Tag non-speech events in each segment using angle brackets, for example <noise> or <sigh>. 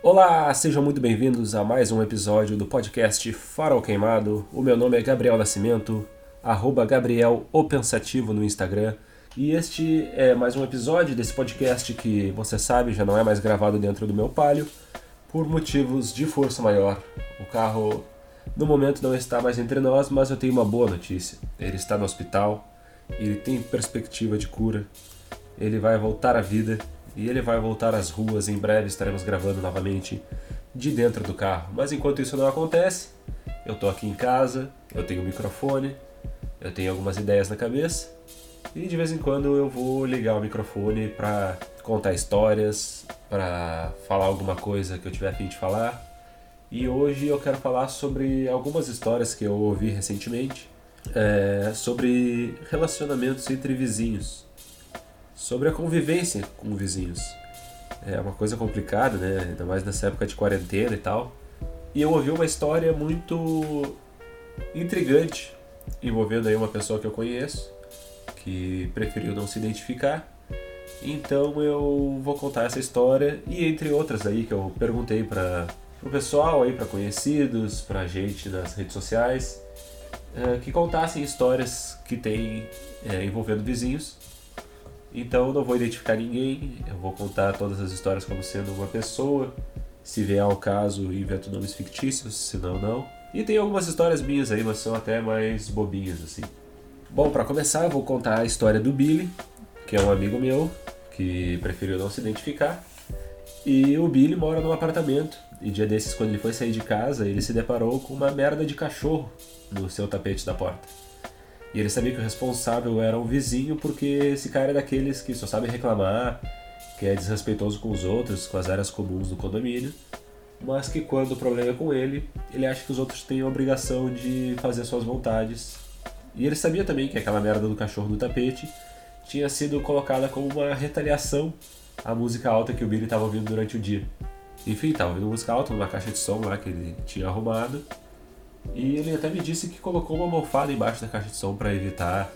Olá, sejam muito bem-vindos a mais um episódio do podcast Farol Queimado. O meu nome é Gabriel Nascimento, arroba Gabriel o Pensativo no Instagram. E este é mais um episódio desse podcast que, você sabe, já não é mais gravado dentro do meu palio, por motivos de força maior. O carro, no momento, não está mais entre nós, mas eu tenho uma boa notícia. Ele está no hospital, ele tem perspectiva de cura, ele vai voltar à vida e ele vai voltar às ruas. Em breve estaremos gravando novamente de dentro do carro. Mas enquanto isso não acontece, eu tô aqui em casa, eu tenho um microfone, eu tenho algumas ideias na cabeça e de vez em quando eu vou ligar o microfone para contar histórias, para falar alguma coisa que eu tiver a fim de falar. E hoje eu quero falar sobre algumas histórias que eu ouvi recentemente é, sobre relacionamentos entre vizinhos sobre a convivência com vizinhos. É uma coisa complicada, né? Ainda mais nessa época de quarentena e tal. E eu ouvi uma história muito intrigante envolvendo aí uma pessoa que eu conheço que preferiu não se identificar. Então eu vou contar essa história e entre outras aí que eu perguntei para o pessoal aí, para conhecidos, para gente nas redes sociais, é, que contassem histórias que tem é, envolvendo vizinhos então eu não vou identificar ninguém, eu vou contar todas as histórias como sendo uma pessoa. Se vier ao caso, invento nomes fictícios, se não, não. E tem algumas histórias minhas aí, mas são até mais bobinhas, assim. Bom, para começar, eu vou contar a história do Billy, que é um amigo meu, que preferiu não se identificar. E o Billy mora num apartamento. E dia desses, quando ele foi sair de casa, ele se deparou com uma merda de cachorro no seu tapete da porta. E ele sabia que o responsável era um vizinho, porque esse cara é daqueles que só sabe reclamar, que é desrespeitoso com os outros, com as áreas comuns do condomínio, mas que quando o problema é com ele, ele acha que os outros têm a obrigação de fazer suas vontades. E ele sabia também que aquela merda do cachorro no tapete tinha sido colocada como uma retaliação à música alta que o Billy estava ouvindo durante o dia. Enfim, estava ouvindo música alta numa caixa de som lá que ele tinha arrumado e ele até me disse que colocou uma almofada embaixo da caixa de som para evitar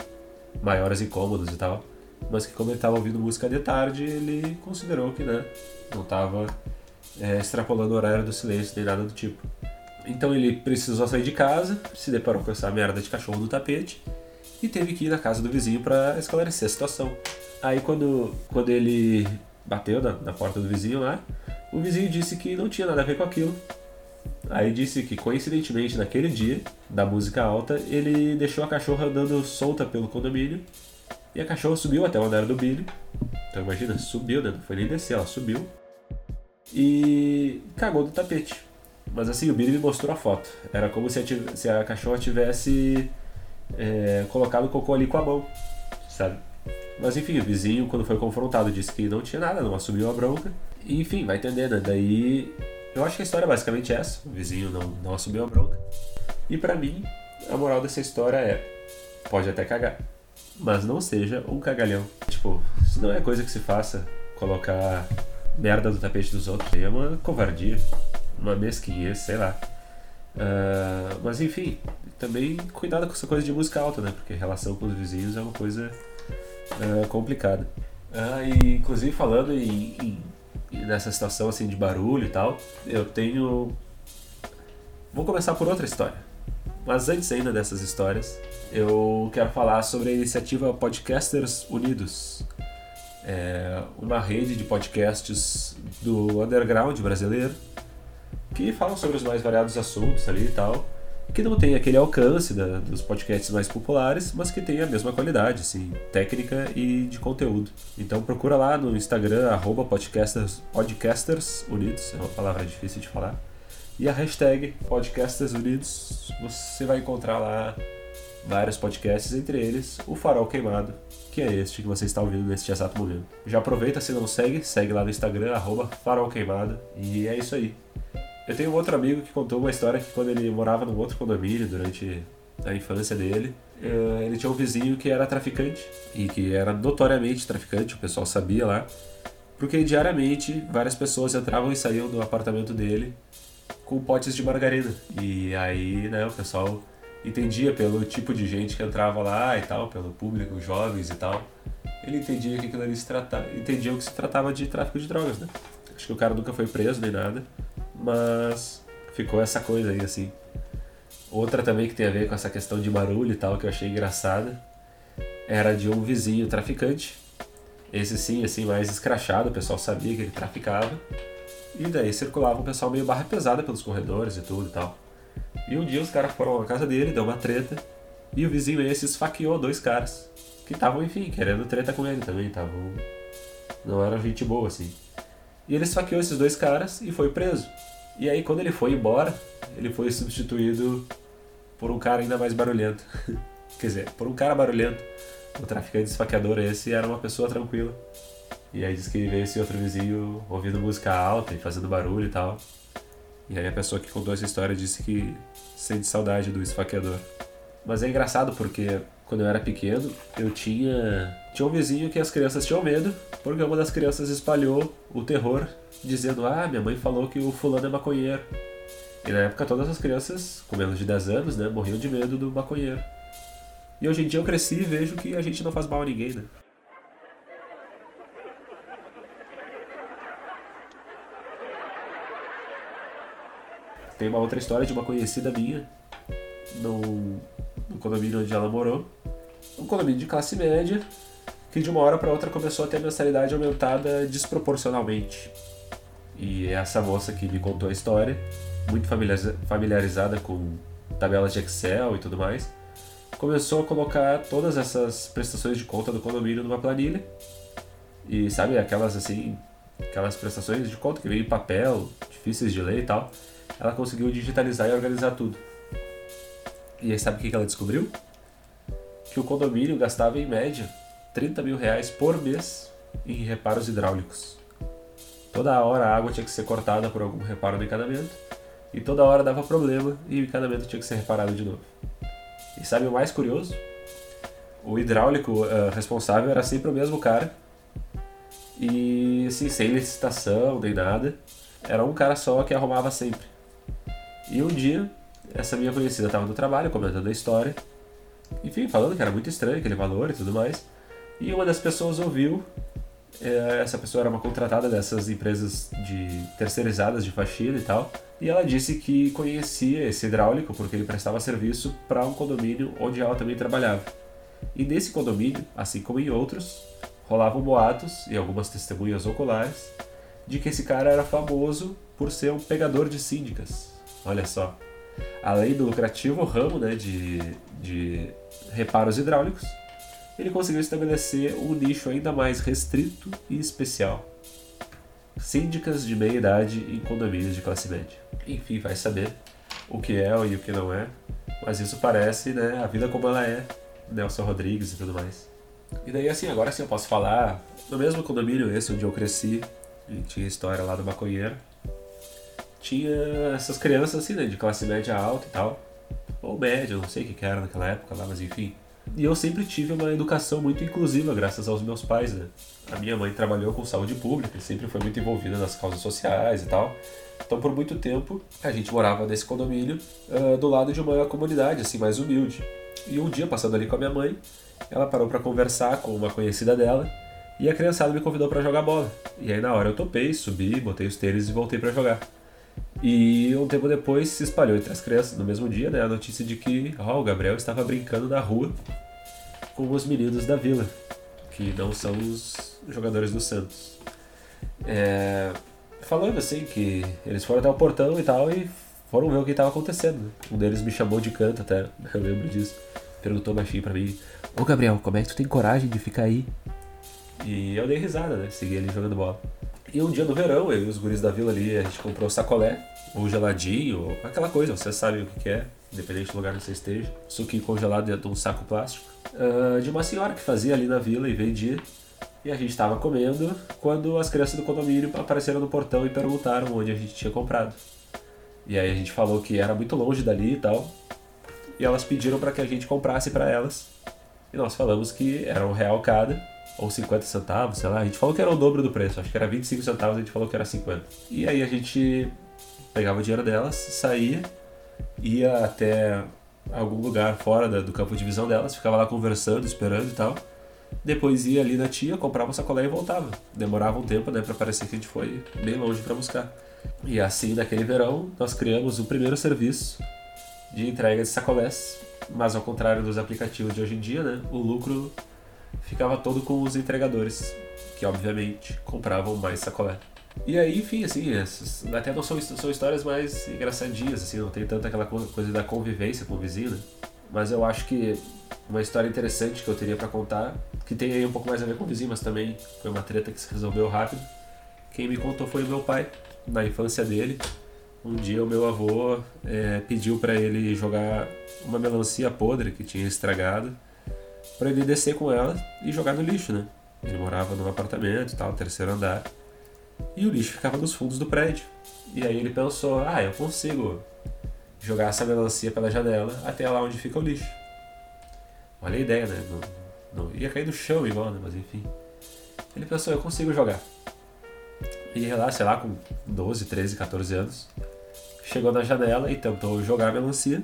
maiores incômodos e tal. Mas que como ele estava ouvindo música de tarde, ele considerou que né, não estava é, extrapolando o horário do silêncio nem nada do tipo. Então ele precisou sair de casa, se deparou com essa merda de cachorro no tapete e teve que ir na casa do vizinho para esclarecer a situação. Aí quando, quando ele bateu na, na porta do vizinho lá, o vizinho disse que não tinha nada a ver com aquilo, Aí disse que coincidentemente naquele dia da música alta, ele deixou a cachorra andando solta pelo condomínio e a cachorra subiu até o andar do Billy. Então imagina, subiu, né? Não foi nem descer, ela subiu e cagou no tapete. Mas assim, o Billy me mostrou a foto. Era como se a, se a cachorra tivesse é, colocado o cocô ali com a mão, sabe? Mas enfim, o vizinho, quando foi confrontado, disse que não tinha nada, não assumiu a bronca. E, enfim, vai entender, né? Daí eu acho que a história é basicamente essa. O vizinho não, não assumiu a bronca. E para mim, a moral dessa história é: pode até cagar, mas não seja um cagalhão. Tipo, se não é coisa que se faça colocar merda no tapete dos outros, é uma covardia, uma mesquinhez, sei lá. Uh, mas enfim, também cuidado com essa coisa de música alta, né? Porque relação com os vizinhos é uma coisa uh, complicada. Uh, e inclusive falando em, em nessa situação assim de barulho e tal, eu tenho. Vou começar por outra história. Mas antes ainda dessas histórias, eu quero falar sobre a iniciativa Podcasters Unidos. É uma rede de podcasts do underground brasileiro que falam sobre os mais variados assuntos ali e tal que não tem aquele alcance da, dos podcasts mais populares, mas que tem a mesma qualidade, assim, técnica e de conteúdo. Então procura lá no Instagram, arroba podcasters, podcasters Unidos, é uma palavra difícil de falar. E a hashtag Podcasters Unidos, você vai encontrar lá vários podcasts, entre eles o Farol Queimado, que é este que você está ouvindo neste exato momento. Já aproveita, se não segue, segue lá no Instagram, arroba e é isso aí. Eu tenho um outro amigo que contou uma história que quando ele morava num outro condomínio durante a infância dele, eh, ele tinha um vizinho que era traficante e que era notoriamente traficante, o pessoal sabia lá, porque diariamente várias pessoas entravam e saíam do apartamento dele com potes de margarina. E aí, né, o pessoal entendia pelo tipo de gente que entrava lá e tal, pelo público, jovens e tal. Ele entendia que aquilo ali se tratava, entendiam que se tratava de tráfico de drogas, né? Acho que o cara nunca foi preso nem nada, mas ficou essa coisa aí assim. Outra também que tem a ver com essa questão de barulho e tal, que eu achei engraçada, era de um vizinho traficante. Esse sim, assim, mais escrachado, o pessoal sabia que ele traficava. E daí circulava um pessoal meio barra pesada pelos corredores e tudo e tal. E um dia os caras foram na casa dele, deu uma treta, e o vizinho esse esfaqueou dois caras. Que estavam, enfim, querendo treta com ele também, estavam. Não era gente boa, assim. E ele esfaqueou esses dois caras e foi preso. E aí, quando ele foi embora, ele foi substituído por um cara ainda mais barulhento. <laughs> Quer dizer, por um cara barulhento. O traficante esfaqueador esse era uma pessoa tranquila. E aí diz que veio esse outro vizinho ouvindo música alta e fazendo barulho e tal. E aí a pessoa que contou essa história disse que sente saudade do esfaqueador. Mas é engraçado porque quando eu era pequeno, eu tinha tinha um vizinho que as crianças tinham medo, porque uma das crianças espalhou o terror dizendo: "Ah, minha mãe falou que o fulano é maconheiro". E na época todas as crianças, com menos de 10 anos, né, morriam de medo do maconheiro. E hoje em dia eu cresci e vejo que a gente não faz mal a ninguém, né? Tem uma outra história de uma conhecida minha no, no condomínio onde ela morou. Um condomínio de classe média que de uma hora para outra começou a ter a mensalidade aumentada desproporcionalmente. E é essa moça que me contou a história, muito familiarizada com tabelas de Excel e tudo mais, começou a colocar todas essas prestações de conta do condomínio numa planilha. E sabe aquelas assim, aquelas prestações de conta que vem em papel, difíceis de ler e tal ela conseguiu digitalizar e organizar tudo. E aí sabe o que ela descobriu? Que o condomínio gastava em média 30 mil reais por mês em reparos hidráulicos. Toda hora a água tinha que ser cortada por algum reparo no encanamento e toda hora dava problema e o encanamento tinha que ser reparado de novo. E sabe o mais curioso? O hidráulico uh, responsável era sempre o mesmo cara e assim, sem licitação nem nada, era um cara só que arrumava sempre. E um dia, essa minha conhecida estava no trabalho, comentando a história, enfim, falando que era muito estranho aquele valor e tudo mais. E uma das pessoas ouviu, é, essa pessoa era uma contratada dessas empresas de terceirizadas de faxina e tal, e ela disse que conhecia esse hidráulico porque ele prestava serviço para um condomínio onde ela também trabalhava. E nesse condomínio, assim como em outros, rolavam boatos e algumas testemunhas oculares de que esse cara era famoso por ser um pegador de síndicas. Olha só. Além do lucrativo ramo né, de, de reparos hidráulicos, ele conseguiu estabelecer um nicho ainda mais restrito e especial. Síndicas de meia idade em condomínios de classe média. Enfim, vai saber o que é e o que não é, mas isso parece né, a vida como ela é, Nelson Rodrigues e tudo mais. E daí assim, agora sim eu posso falar, no mesmo condomínio esse onde eu cresci, e tinha história lá do maconheiro, tinha essas crianças assim, né, de classe média alta e tal. Ou média, não sei o que, era naquela época lá, mas enfim. E eu sempre tive uma educação muito inclusiva, graças aos meus pais, né? A minha mãe trabalhou com saúde pública, sempre foi muito envolvida nas causas sociais e tal. Então, por muito tempo, a gente morava nesse condomínio uh, do lado de uma comunidade, assim, mais humilde. E um dia, passando ali com a minha mãe, ela parou para conversar com uma conhecida dela e a criançada me convidou para jogar bola. E aí, na hora, eu topei, subi, botei os tênis e voltei para jogar. E um tempo depois se espalhou entre as crianças, no mesmo dia, né, a notícia de que oh, o Gabriel estava brincando na rua com os meninos da vila, que não são os jogadores do Santos. É, falando assim que eles foram até o portão e tal e foram ver o que estava acontecendo. Um deles me chamou de canto até, <laughs> eu lembro disso. Perguntou baixinho pra mim: Ô Gabriel, como é que tu tem coragem de ficar aí? E eu dei risada, né? Segui ele jogando bola. E um dia no verão, eu e os guris da vila ali, a gente comprou sacolé, ou geladinho, ou aquela coisa, você sabe o que é, independente do lugar onde você esteja. Suquinho congelado dentro de um saco plástico. Uh, de uma senhora que fazia ali na vila e vendia. E a gente estava comendo quando as crianças do condomínio apareceram no portão e perguntaram onde a gente tinha comprado. E aí a gente falou que era muito longe dali e tal. E elas pediram para que a gente comprasse para elas. E nós falamos que era um real cada ou 50 centavos, sei lá. A gente falou que era o dobro do preço, acho que era 25 centavos, a gente falou que era 50. E aí a gente pegava o dinheiro delas, saía, ia até algum lugar fora do campo de visão delas, ficava lá conversando, esperando e tal. Depois ia ali na tia, comprava um sacolé e voltava. Demorava um tempo, né, para parecer que a gente foi bem longe para buscar. E assim, naquele verão, nós criamos o primeiro serviço de entrega de sacolés, mas ao contrário dos aplicativos de hoje em dia, né, o lucro ficava todo com os entregadores, que obviamente compravam mais sacolé. E aí, enfim, assim, essas, até não são, são histórias mais engraçadinhas, assim, não tem tanta aquela coisa da convivência com o vizinho, né? Mas eu acho que uma história interessante que eu teria para contar, que tem aí um pouco mais a ver com o vizinho, mas também foi uma treta que se resolveu rápido. Quem me contou foi o meu pai, na infância dele. Um dia o meu avô é, pediu para ele jogar uma melancia podre que tinha estragado, para ele descer com ela e jogar no lixo, né? Ele morava num apartamento e tal, terceiro andar, e o lixo ficava nos fundos do prédio. E aí ele pensou: ah, eu consigo jogar essa melancia pela janela até lá onde fica o lixo. Olha a ideia, né? Não, não ia cair no chão igual, né? Mas enfim. Ele pensou: eu consigo jogar. E lá, sei lá, com 12, 13, 14 anos, chegou na janela e tentou jogar a melancia.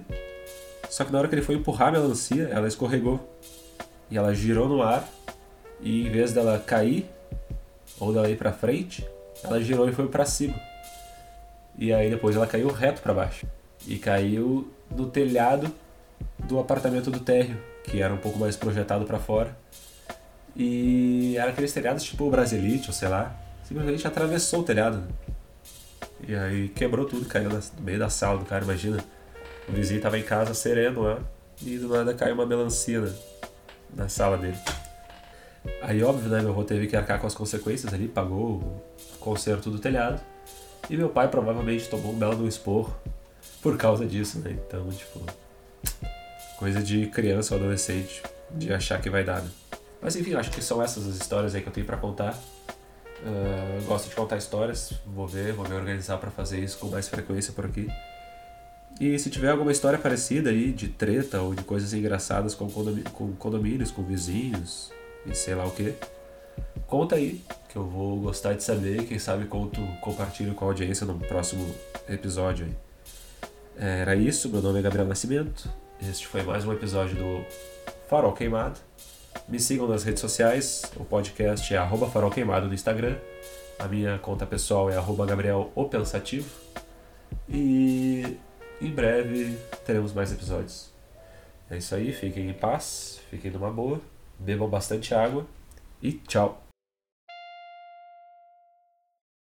Só que na hora que ele foi empurrar a melancia, ela escorregou. E ela girou no ar. E em vez dela cair, ou dela ir pra frente, ela girou e foi para cima. E aí depois ela caiu reto para baixo. E caiu no telhado do apartamento do térreo, que era um pouco mais projetado para fora. E era aqueles telhados tipo o Brasilite, ou sei lá simplesmente atravessou o telhado. E aí quebrou tudo, caiu no meio da sala do cara, imagina. O vizinho tava em casa sereno lá e do nada caiu uma melancia na sala dele. Aí óbvio, né, meu avô teve que arcar com as consequências ali, pagou o conserto do telhado. E meu pai provavelmente tomou um belo do esporro por causa disso, né? Então, tipo, coisa de criança ou adolescente, de achar que vai dar, né? Mas enfim, acho que são essas as histórias aí que eu tenho para contar. Uh, gosto de contar histórias, vou ver, vou me organizar para fazer isso com mais frequência por aqui. E se tiver alguma história parecida aí, de treta ou de coisas engraçadas com, com condomínios, com vizinhos e sei lá o que, conta aí, que eu vou gostar de saber. Quem sabe conto, compartilho com a audiência no próximo episódio aí. Era isso, meu nome é Gabriel Nascimento. Este foi mais um episódio do Farol Queimado. Me sigam nas redes sociais, o podcast é farol queimado no Instagram, a minha conta pessoal é arroba Gabriel o Pensativo e em breve teremos mais episódios. É isso aí, fiquem em paz, fiquem numa boa, bebam bastante água e tchau!